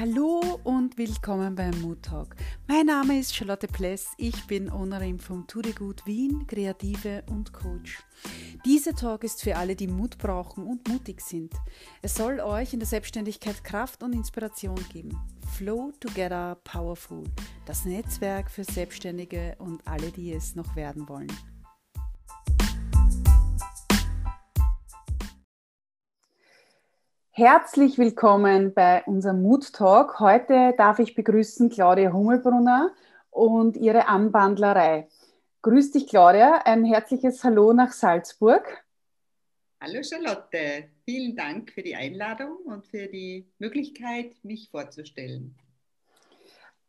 Hallo und willkommen beim Mood Talk. Mein Name ist Charlotte Pless, ich bin Ownerin vom Tudegut Wien, Kreative und Coach. Dieser Talk ist für alle, die Mut brauchen und mutig sind. Es soll euch in der Selbstständigkeit Kraft und Inspiration geben. Flow Together Powerful, das Netzwerk für Selbstständige und alle, die es noch werden wollen. Herzlich willkommen bei unserem Mood Talk. Heute darf ich begrüßen Claudia Hummelbrunner und ihre Anbandlerei. Grüß dich, Claudia. Ein herzliches Hallo nach Salzburg. Hallo Charlotte, vielen Dank für die Einladung und für die Möglichkeit, mich vorzustellen.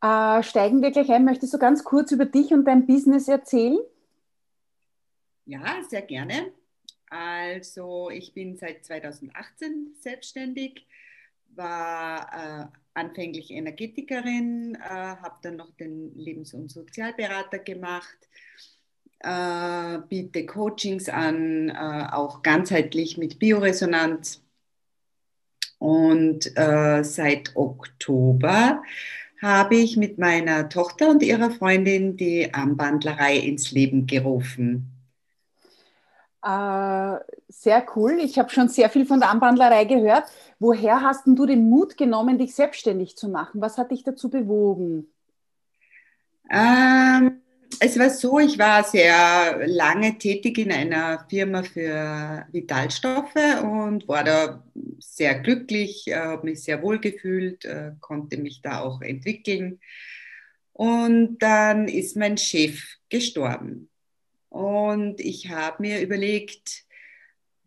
Äh, steigen wir gleich ein. Möchtest du ganz kurz über dich und dein Business erzählen? Ja, sehr gerne. Also ich bin seit 2018 selbstständig, war äh, anfänglich Energetikerin, äh, habe dann noch den Lebens- und Sozialberater gemacht, äh, biete Coachings an, äh, auch ganzheitlich mit Bioresonanz. Und äh, seit Oktober habe ich mit meiner Tochter und ihrer Freundin die Armbandlerei ins Leben gerufen. Äh, sehr cool. Ich habe schon sehr viel von der Anbandlerei gehört. Woher hast du den Mut genommen, dich selbstständig zu machen? Was hat dich dazu bewogen? Ähm, es war so, ich war sehr lange tätig in einer Firma für Vitalstoffe und war da sehr glücklich, äh, habe mich sehr wohl gefühlt, äh, konnte mich da auch entwickeln. Und dann ist mein Chef gestorben. Und ich habe mir überlegt,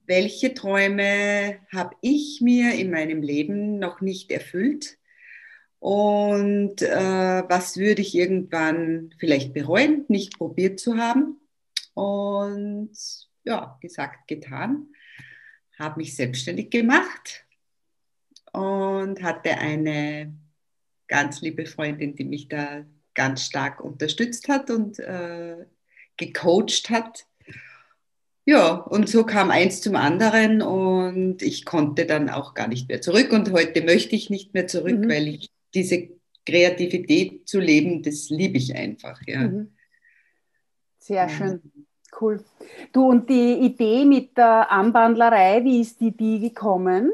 welche Träume habe ich mir in meinem Leben noch nicht erfüllt und äh, was würde ich irgendwann vielleicht bereuen, nicht probiert zu haben. Und ja, gesagt, getan, habe mich selbstständig gemacht und hatte eine ganz liebe Freundin, die mich da ganz stark unterstützt hat und äh, gecoacht hat. Ja, und so kam eins zum anderen und ich konnte dann auch gar nicht mehr zurück. Und heute möchte ich nicht mehr zurück, mhm. weil ich diese Kreativität zu leben, das liebe ich einfach. Ja. Mhm. Sehr schön. Cool. Du und die Idee mit der Anbandlerei, wie ist die, die gekommen?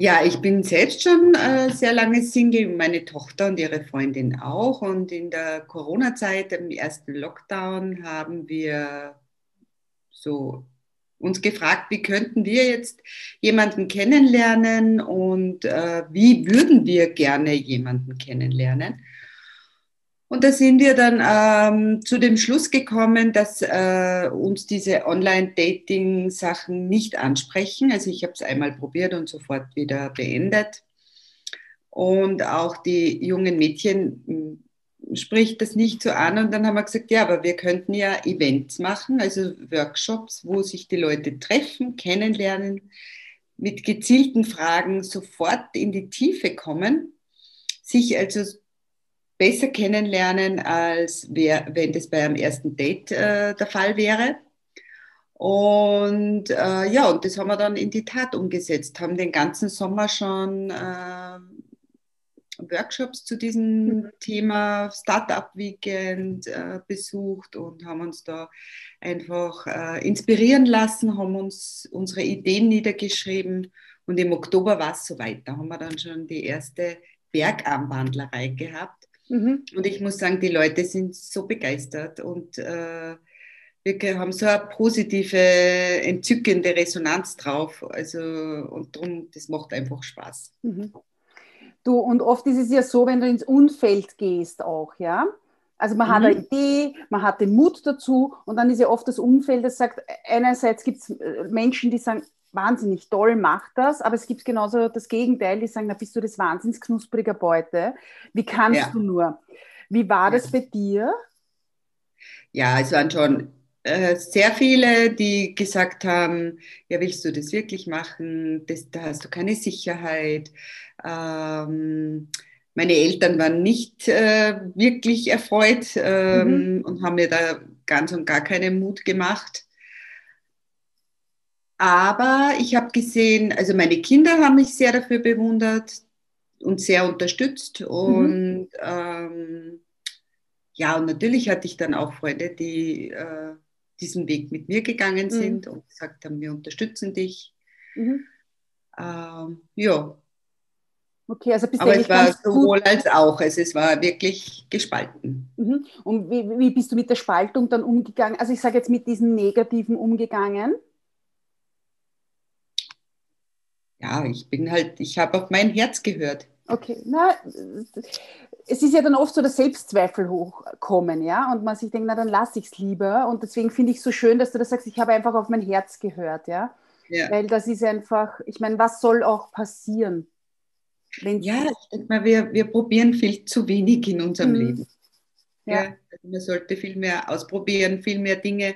Ja, ich bin selbst schon äh, sehr lange Single, meine Tochter und ihre Freundin auch. Und in der Corona-Zeit, im ersten Lockdown, haben wir so uns gefragt, wie könnten wir jetzt jemanden kennenlernen und äh, wie würden wir gerne jemanden kennenlernen. Und da sind wir dann ähm, zu dem Schluss gekommen, dass äh, uns diese Online-Dating-Sachen nicht ansprechen. Also ich habe es einmal probiert und sofort wieder beendet. Und auch die jungen Mädchen hm, spricht das nicht so an. Und dann haben wir gesagt, ja, aber wir könnten ja Events machen, also Workshops, wo sich die Leute treffen, kennenlernen, mit gezielten Fragen sofort in die Tiefe kommen, sich also besser kennenlernen, als wär, wenn das bei einem ersten Date äh, der Fall wäre. Und äh, ja, und das haben wir dann in die Tat umgesetzt, haben den ganzen Sommer schon äh, Workshops zu diesem mhm. Thema Startup Weekend äh, besucht und haben uns da einfach äh, inspirieren lassen, haben uns unsere Ideen niedergeschrieben und im Oktober war es soweit. Da haben wir dann schon die erste Bergarmbandlerei gehabt Mhm. Und ich muss sagen, die Leute sind so begeistert und äh, wir haben so eine positive, entzückende Resonanz drauf. Also, und darum, das macht einfach Spaß. Mhm. Du, und oft ist es ja so, wenn du ins Umfeld gehst auch, ja. Also man mhm. hat eine Idee, man hat den Mut dazu und dann ist ja oft das Umfeld, das sagt, einerseits gibt es äh, Menschen, die sagen, wahnsinnig toll, mach das, aber es gibt genauso das Gegenteil, die sagen, na bist du das wahnsinns knuspriger Beute, wie kannst ja. du nur? Wie war das bei dir? Ja, es waren schon äh, sehr viele, die gesagt haben, ja, willst du das wirklich machen? Das, da hast du keine Sicherheit. Ähm, meine Eltern waren nicht äh, wirklich erfreut ähm, mhm. und haben mir da ganz und gar keinen Mut gemacht. Aber ich habe gesehen, also meine Kinder haben mich sehr dafür bewundert, uns sehr unterstützt und mhm. ähm, ja, und natürlich hatte ich dann auch Freunde, die äh, diesen Weg mit mir gegangen mhm. sind mhm. und gesagt haben, wir unterstützen dich. Mhm. Ähm, ja. Okay, also bist Aber es war sowohl als auch. Also es war wirklich gespalten. Mhm. Und wie, wie bist du mit der Spaltung dann umgegangen? Also ich sage jetzt mit diesen Negativen umgegangen? Ja, ich bin halt, ich habe auf mein Herz gehört. Okay, na, es ist ja dann oft so, dass Selbstzweifel hochkommen, ja, und man sich denkt, na dann lasse ich es lieber. Und deswegen finde ich es so schön, dass du das sagst, ich habe einfach auf mein Herz gehört, ja. ja. Weil das ist einfach, ich meine, was soll auch passieren? ja, ich denke mal, wir, wir probieren viel zu wenig in unserem mhm. Leben. Ja. ja. Also man sollte viel mehr ausprobieren, viel mehr Dinge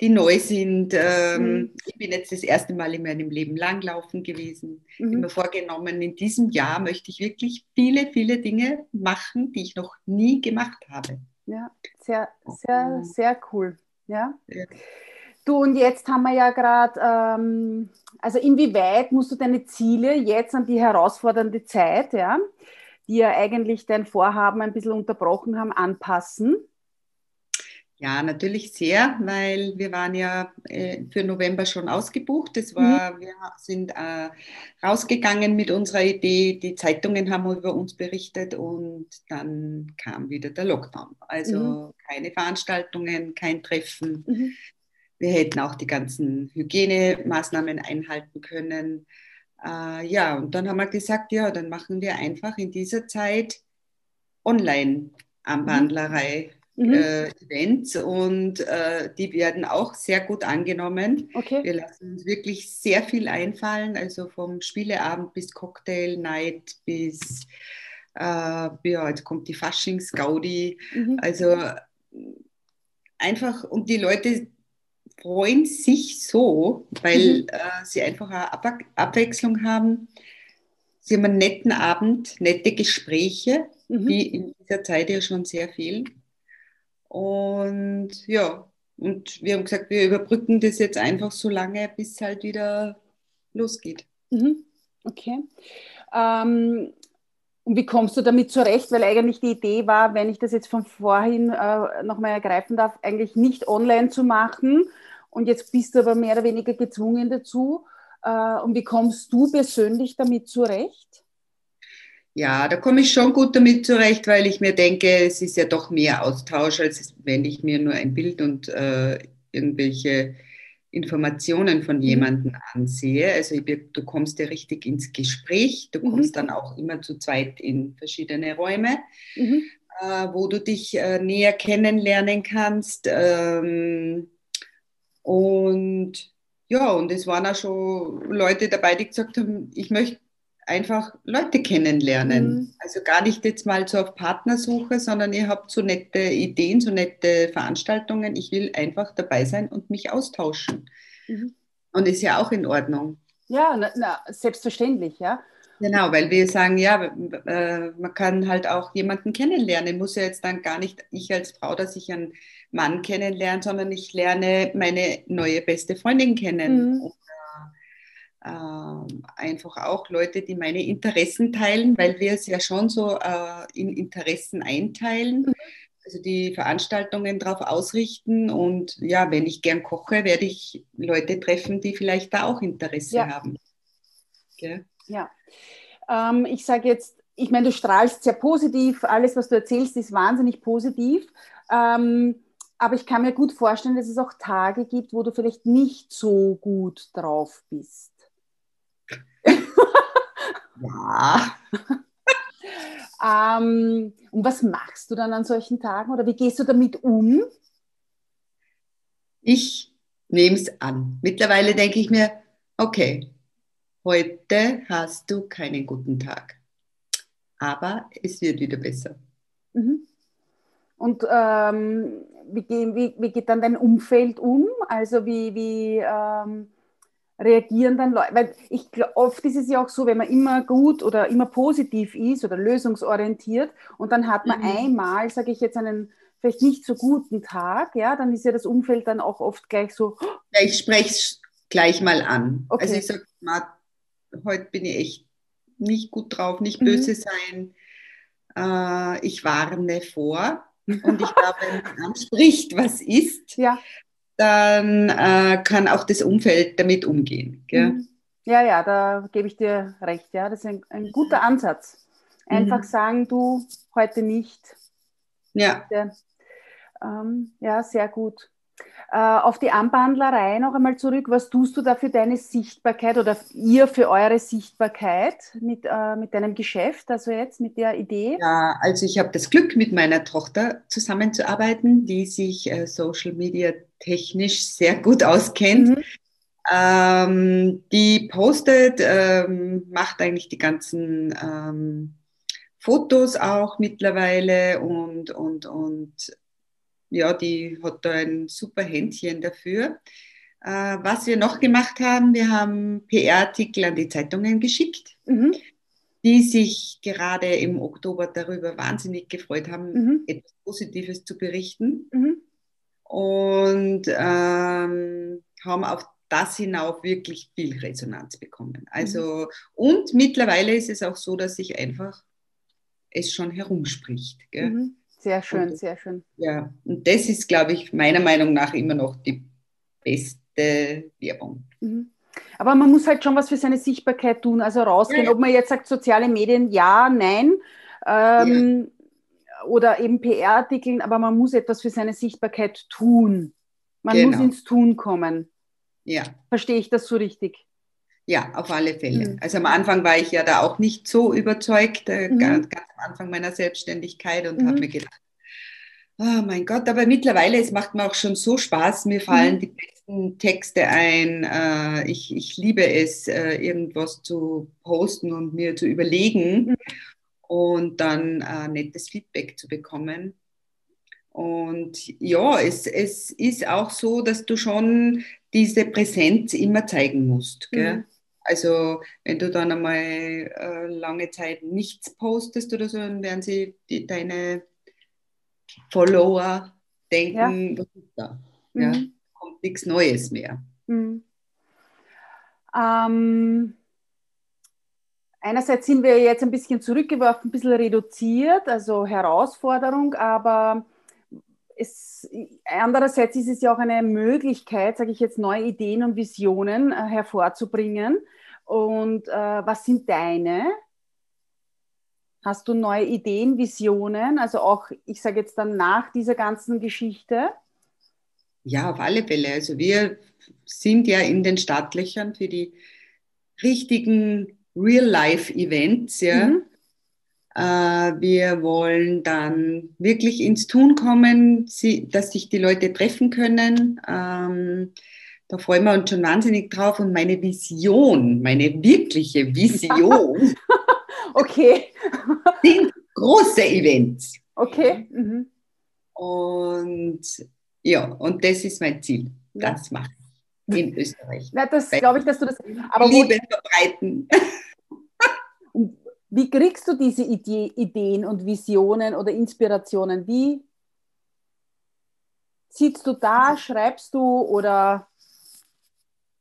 die neu sind. Ähm, mhm. Ich bin jetzt das erste Mal in meinem Leben langlaufen gewesen. Mhm. Ich habe mir vorgenommen, in diesem Jahr möchte ich wirklich viele, viele Dinge machen, die ich noch nie gemacht habe. Ja, sehr, sehr, sehr cool. Ja. ja. Du, und jetzt haben wir ja gerade, ähm, also inwieweit musst du deine Ziele jetzt an die herausfordernde Zeit, ja, die ja eigentlich dein Vorhaben ein bisschen unterbrochen haben, anpassen? Ja, natürlich sehr, weil wir waren ja äh, für November schon ausgebucht. Das war, mhm. wir sind äh, rausgegangen mit unserer Idee. Die Zeitungen haben über uns berichtet und dann kam wieder der Lockdown. Also mhm. keine Veranstaltungen, kein Treffen. Mhm. Wir hätten auch die ganzen Hygienemaßnahmen einhalten können. Äh, ja, und dann haben wir gesagt, ja, dann machen wir einfach in dieser Zeit Online-Anwandlerei mhm. äh, Events und äh, die werden auch sehr gut angenommen. Okay. Wir lassen uns wirklich sehr viel einfallen, also vom Spieleabend bis Cocktail Night bis äh, ja, jetzt kommt die Faschings-Gaudi. Mhm. Also einfach und die Leute freuen sich so, weil mhm. äh, sie einfach eine Ab Abwechslung haben. Sie haben einen netten Abend, nette Gespräche, mhm. wie in dieser Zeit ja schon sehr viel. Und ja, und wir haben gesagt, wir überbrücken das jetzt einfach so lange, bis es halt wieder losgeht. Mhm. Okay. Ähm, und wie kommst du damit zurecht? Weil eigentlich die Idee war, wenn ich das jetzt von vorhin äh, nochmal ergreifen darf, eigentlich nicht online zu machen. Und jetzt bist du aber mehr oder weniger gezwungen dazu. Äh, und wie kommst du persönlich damit zurecht? Ja, da komme ich schon gut damit zurecht, weil ich mir denke, es ist ja doch mehr Austausch, als wenn ich mir nur ein Bild und äh, irgendwelche Informationen von mhm. jemandem ansehe. Also du kommst ja richtig ins Gespräch, du mhm. kommst mhm. dann auch immer zu zweit in verschiedene Räume, mhm. äh, wo du dich äh, näher kennenlernen kannst. Ähm, und ja, und es waren auch schon Leute dabei, die gesagt haben, ich möchte einfach Leute kennenlernen. Mhm. Also gar nicht jetzt mal so auf Partnersuche, sondern ihr habt so nette Ideen, so nette Veranstaltungen. Ich will einfach dabei sein und mich austauschen. Mhm. Und ist ja auch in Ordnung. Ja, na, na, selbstverständlich, ja. Genau, weil wir sagen, ja, äh, man kann halt auch jemanden kennenlernen. Muss ja jetzt dann gar nicht ich als Frau, dass ich einen Mann kennenlerne, sondern ich lerne meine neue beste Freundin kennen. Mhm äh, einfach auch Leute, die meine Interessen teilen, weil wir es ja schon so äh, in Interessen einteilen. Mhm. Also die Veranstaltungen darauf ausrichten und ja, wenn ich gern koche, werde ich Leute treffen, die vielleicht da auch Interesse ja. haben. Okay? Ja, ähm, ich sage jetzt, ich meine, du strahlst sehr positiv, alles, was du erzählst, ist wahnsinnig positiv. Ähm, aber ich kann mir gut vorstellen, dass es auch Tage gibt, wo du vielleicht nicht so gut drauf bist. Ja. ähm, und was machst du dann an solchen Tagen oder wie gehst du damit um? Ich nehme es an. Mittlerweile denke ich mir, okay, heute hast du keinen guten Tag, aber es wird wieder besser. Mhm. Und ähm, wie, wie, wie, geht dann dein Umfeld um? Also wie, wie ähm, reagieren dann Leute, weil ich oft ist es ja auch so, wenn man immer gut oder immer positiv ist oder lösungsorientiert und dann hat man mhm. einmal, sage ich jetzt, einen vielleicht nicht so guten Tag, ja, dann ist ja das Umfeld dann auch oft gleich so. Ja, ich spreche es gleich mal an. Okay. Also ich sage, heute bin ich echt nicht gut drauf, nicht mhm. böse sein. Äh, ich warne vor. Und ich glaube, wenn man anspricht, was ist, ja. Dann äh, kann auch das Umfeld damit umgehen. Mhm. Ja, ja, da gebe ich dir recht. Ja, das ist ein, ein guter Ansatz. Einfach mhm. sagen, du heute nicht. Ja. Ähm, ja, sehr gut. Äh, auf die Anbandlerei noch einmal zurück. Was tust du da für deine Sichtbarkeit oder ihr für eure Sichtbarkeit mit, äh, mit deinem Geschäft, also jetzt mit der Idee? Ja, also ich habe das Glück, mit meiner Tochter zusammenzuarbeiten, die sich äh, Social Media technisch sehr gut auskennt. Mhm. Ähm, die postet, ähm, macht eigentlich die ganzen ähm, Fotos auch mittlerweile und, und, und ja, die hat da ein super Händchen dafür. Äh, was wir noch gemacht haben, wir haben PR-Artikel an die Zeitungen geschickt, mhm. die sich gerade im Oktober darüber wahnsinnig gefreut haben, mhm. etwas Positives zu berichten. Mhm. Und ähm, haben auf das hinauf wirklich viel Resonanz bekommen. Also, mhm. und mittlerweile ist es auch so, dass sich einfach es schon herumspricht. Gell? Sehr schön, und, sehr schön. Ja, und das ist, glaube ich, meiner Meinung nach immer noch die beste Werbung. Mhm. Aber man muss halt schon was für seine Sichtbarkeit tun, also rausgehen. Ja. Ob man jetzt sagt, soziale Medien, ja, nein. Ähm, ja. Oder eben PR-Artikeln, aber man muss etwas für seine Sichtbarkeit tun. Man genau. muss ins Tun kommen. Ja. Verstehe ich das so richtig? Ja, auf alle Fälle. Mhm. Also am Anfang war ich ja da auch nicht so überzeugt, äh, mhm. ganz, ganz, am Anfang meiner Selbstständigkeit und mhm. habe mir gedacht, oh mein Gott, aber mittlerweile, es macht mir auch schon so Spaß, mir fallen mhm. die besten Texte ein. Äh, ich, ich liebe es, äh, irgendwas zu posten und mir zu überlegen mhm. und dann nettes Feedback zu bekommen. Und ja, es, es ist auch so, dass du schon diese Präsenz immer zeigen musst. Gell? Mhm. Also wenn du dann einmal äh, lange Zeit nichts postest oder so, dann werden sie die, deine Follower denken, ja. was ist da? Mhm. Ja, kommt nichts Neues mehr. Mhm. Ähm, einerseits sind wir jetzt ein bisschen zurückgeworfen, ein bisschen reduziert, also Herausforderung, aber es, andererseits ist es ja auch eine Möglichkeit, sage ich jetzt, neue Ideen und Visionen äh, hervorzubringen. Und äh, was sind deine? Hast du neue Ideen, Visionen? Also auch, ich sage jetzt dann nach dieser ganzen Geschichte? Ja, auf alle Fälle. Also wir sind ja in den Startlöchern für die richtigen Real-Life-Events. Ja. Mhm. Äh, wir wollen dann wirklich ins Tun kommen, dass sich die Leute treffen können. Ähm, da freuen wir uns schon wahnsinnig drauf. Und meine Vision, meine wirkliche Vision, okay. sind große Events. Okay. Mhm. Und ja, und das ist mein Ziel. Das mache ich in Österreich. Na, das glaube ich, dass du das. Aber Liebe verbreiten. Wie kriegst du diese Idee, Ideen und Visionen oder Inspirationen? Wie sitzt du da, schreibst du oder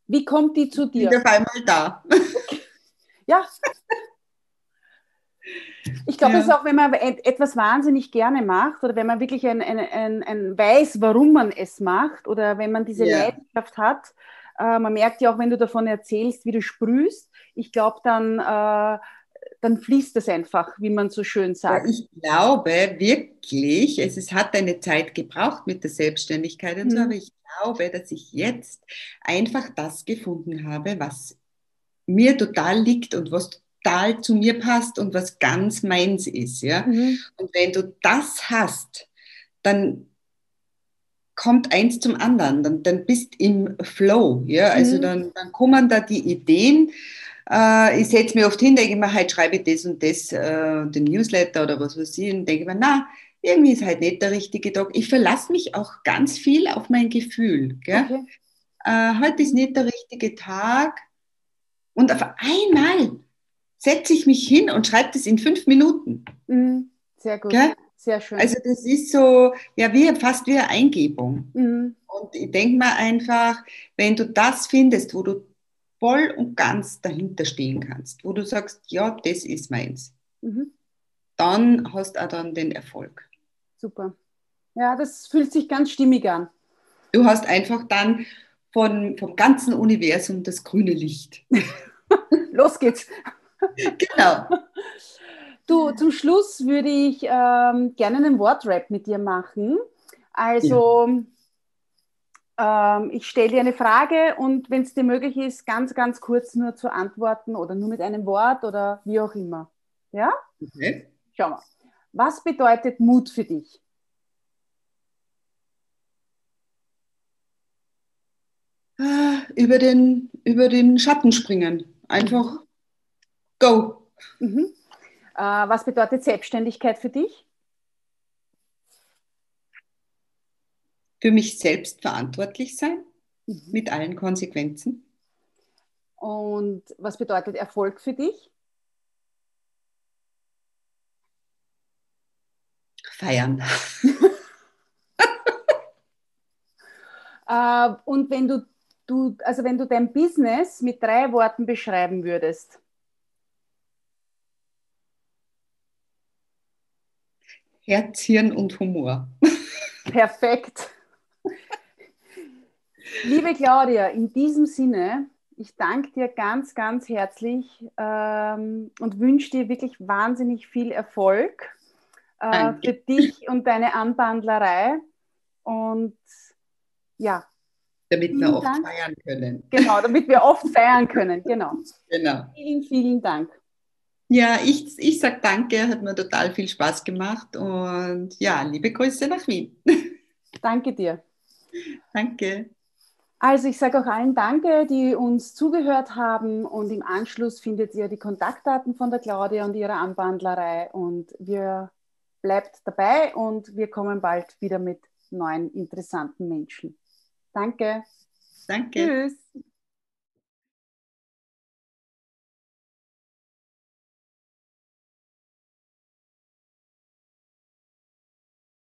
wie kommt die zu dir? Ich bin auf einmal da. Ja. Ich glaube, ja. es ist auch, wenn man etwas wahnsinnig gerne macht oder wenn man wirklich ein, ein, ein, ein weiß, warum man es macht oder wenn man diese ja. Leidenschaft hat, äh, man merkt ja auch, wenn du davon erzählst, wie du sprühst, ich glaube, dann äh, dann fließt es einfach, wie man so schön sagt. Ja, ich glaube wirklich, es, es hat eine Zeit gebraucht mit der Selbstständigkeit und so, mhm. aber ich glaube, dass ich jetzt einfach das gefunden habe, was mir total liegt und was total zu mir passt und was ganz meins ist. Ja? Mhm. Und wenn du das hast, dann kommt eins zum anderen, dann, dann bist im Flow. Ja? Also mhm. dann, dann kommen da die Ideen äh, ich setze mir oft hin, denke mir, heute schreibe ich das und das, äh, den Newsletter oder was weiß ich, und denke mir, na, irgendwie ist halt nicht der richtige Tag. Ich verlasse mich auch ganz viel auf mein Gefühl. Gell? Okay. Äh, heute ist nicht der richtige Tag. Und auf einmal setze ich mich hin und schreibe das in fünf Minuten. Mhm. Sehr gut. Gell? Sehr schön. Also das ist so, ja, wie, fast wie eine Eingebung. Mhm. Und ich denke mir einfach, wenn du das findest, wo du voll und ganz dahinter stehen kannst, wo du sagst, ja, das ist meins, mhm. dann hast du auch dann den Erfolg. Super. Ja, das fühlt sich ganz stimmig an. Du hast einfach dann von, vom ganzen Universum das grüne Licht. Los geht's. Genau. Du, zum Schluss würde ich ähm, gerne einen Wortrap mit dir machen. Also. Ähm, ich stelle dir eine Frage und wenn es dir möglich ist, ganz, ganz kurz nur zu antworten oder nur mit einem Wort oder wie auch immer. Ja? Okay. Schau mal. Was bedeutet Mut für dich? Über den, über den Schatten springen. Einfach go. Mhm. Äh, was bedeutet Selbstständigkeit für dich? Für mich selbst verantwortlich sein, mhm. mit allen Konsequenzen. Und was bedeutet Erfolg für dich? Feiern. äh, und wenn du, du, also wenn du dein Business mit drei Worten beschreiben würdest, Herz, Hirn und Humor. Perfekt. Liebe Claudia, in diesem Sinne, ich danke dir ganz, ganz herzlich ähm, und wünsche dir wirklich wahnsinnig viel Erfolg äh, für dich und deine Anbandlerei. Und ja. Damit wir oft Dank. feiern können. Genau, damit wir oft feiern können. Genau. genau. Vielen, vielen Dank. Ja, ich, ich sage danke, hat mir total viel Spaß gemacht und ja, liebe Grüße nach Wien. Danke dir. Danke. Also ich sage auch allen Danke, die uns zugehört haben und im Anschluss findet ihr die Kontaktdaten von der Claudia und ihrer Anwandlerei und wir bleibt dabei und wir kommen bald wieder mit neuen interessanten Menschen. Danke. Danke. Tschüss.